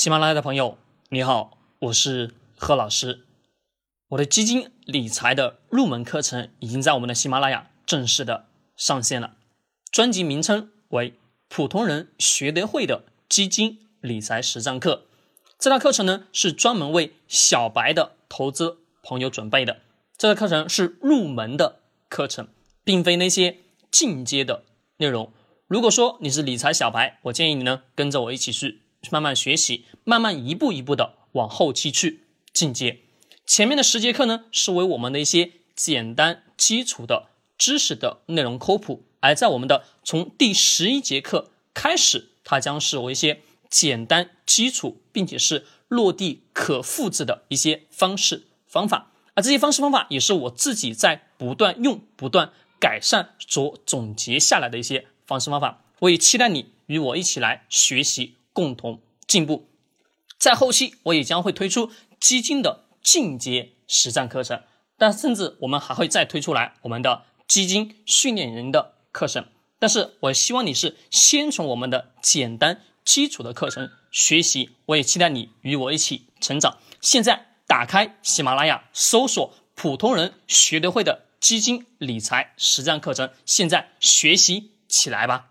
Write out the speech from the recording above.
喜马拉雅的朋友，你好，我是贺老师。我的基金理财的入门课程已经在我们的喜马拉雅正式的上线了，专辑名称为《普通人学得会的基金理财实战课》。这套课程呢是专门为小白的投资朋友准备的，这套课程是入门的课程，并非那些进阶的内容。如果说你是理财小白，我建议你呢跟着我一起去。慢慢学习，慢慢一步一步的往后期去进阶。前面的十节课呢，是为我们的一些简单基础的知识的内容科普；而在我们的从第十一节课开始，它将是我一些简单基础，并且是落地可复制的一些方式方法。而这些方式方法，也是我自己在不断用、不断改善所总结下来的一些方式方法。我也期待你与我一起来学习。共同进步，在后期我也将会推出基金的进阶实战课程，但甚至我们还会再推出来我们的基金训练营的课程。但是我希望你是先从我们的简单基础的课程学习，我也期待你与我一起成长。现在打开喜马拉雅，搜索“普通人学得会的基金理财实战课程”，现在学习起来吧。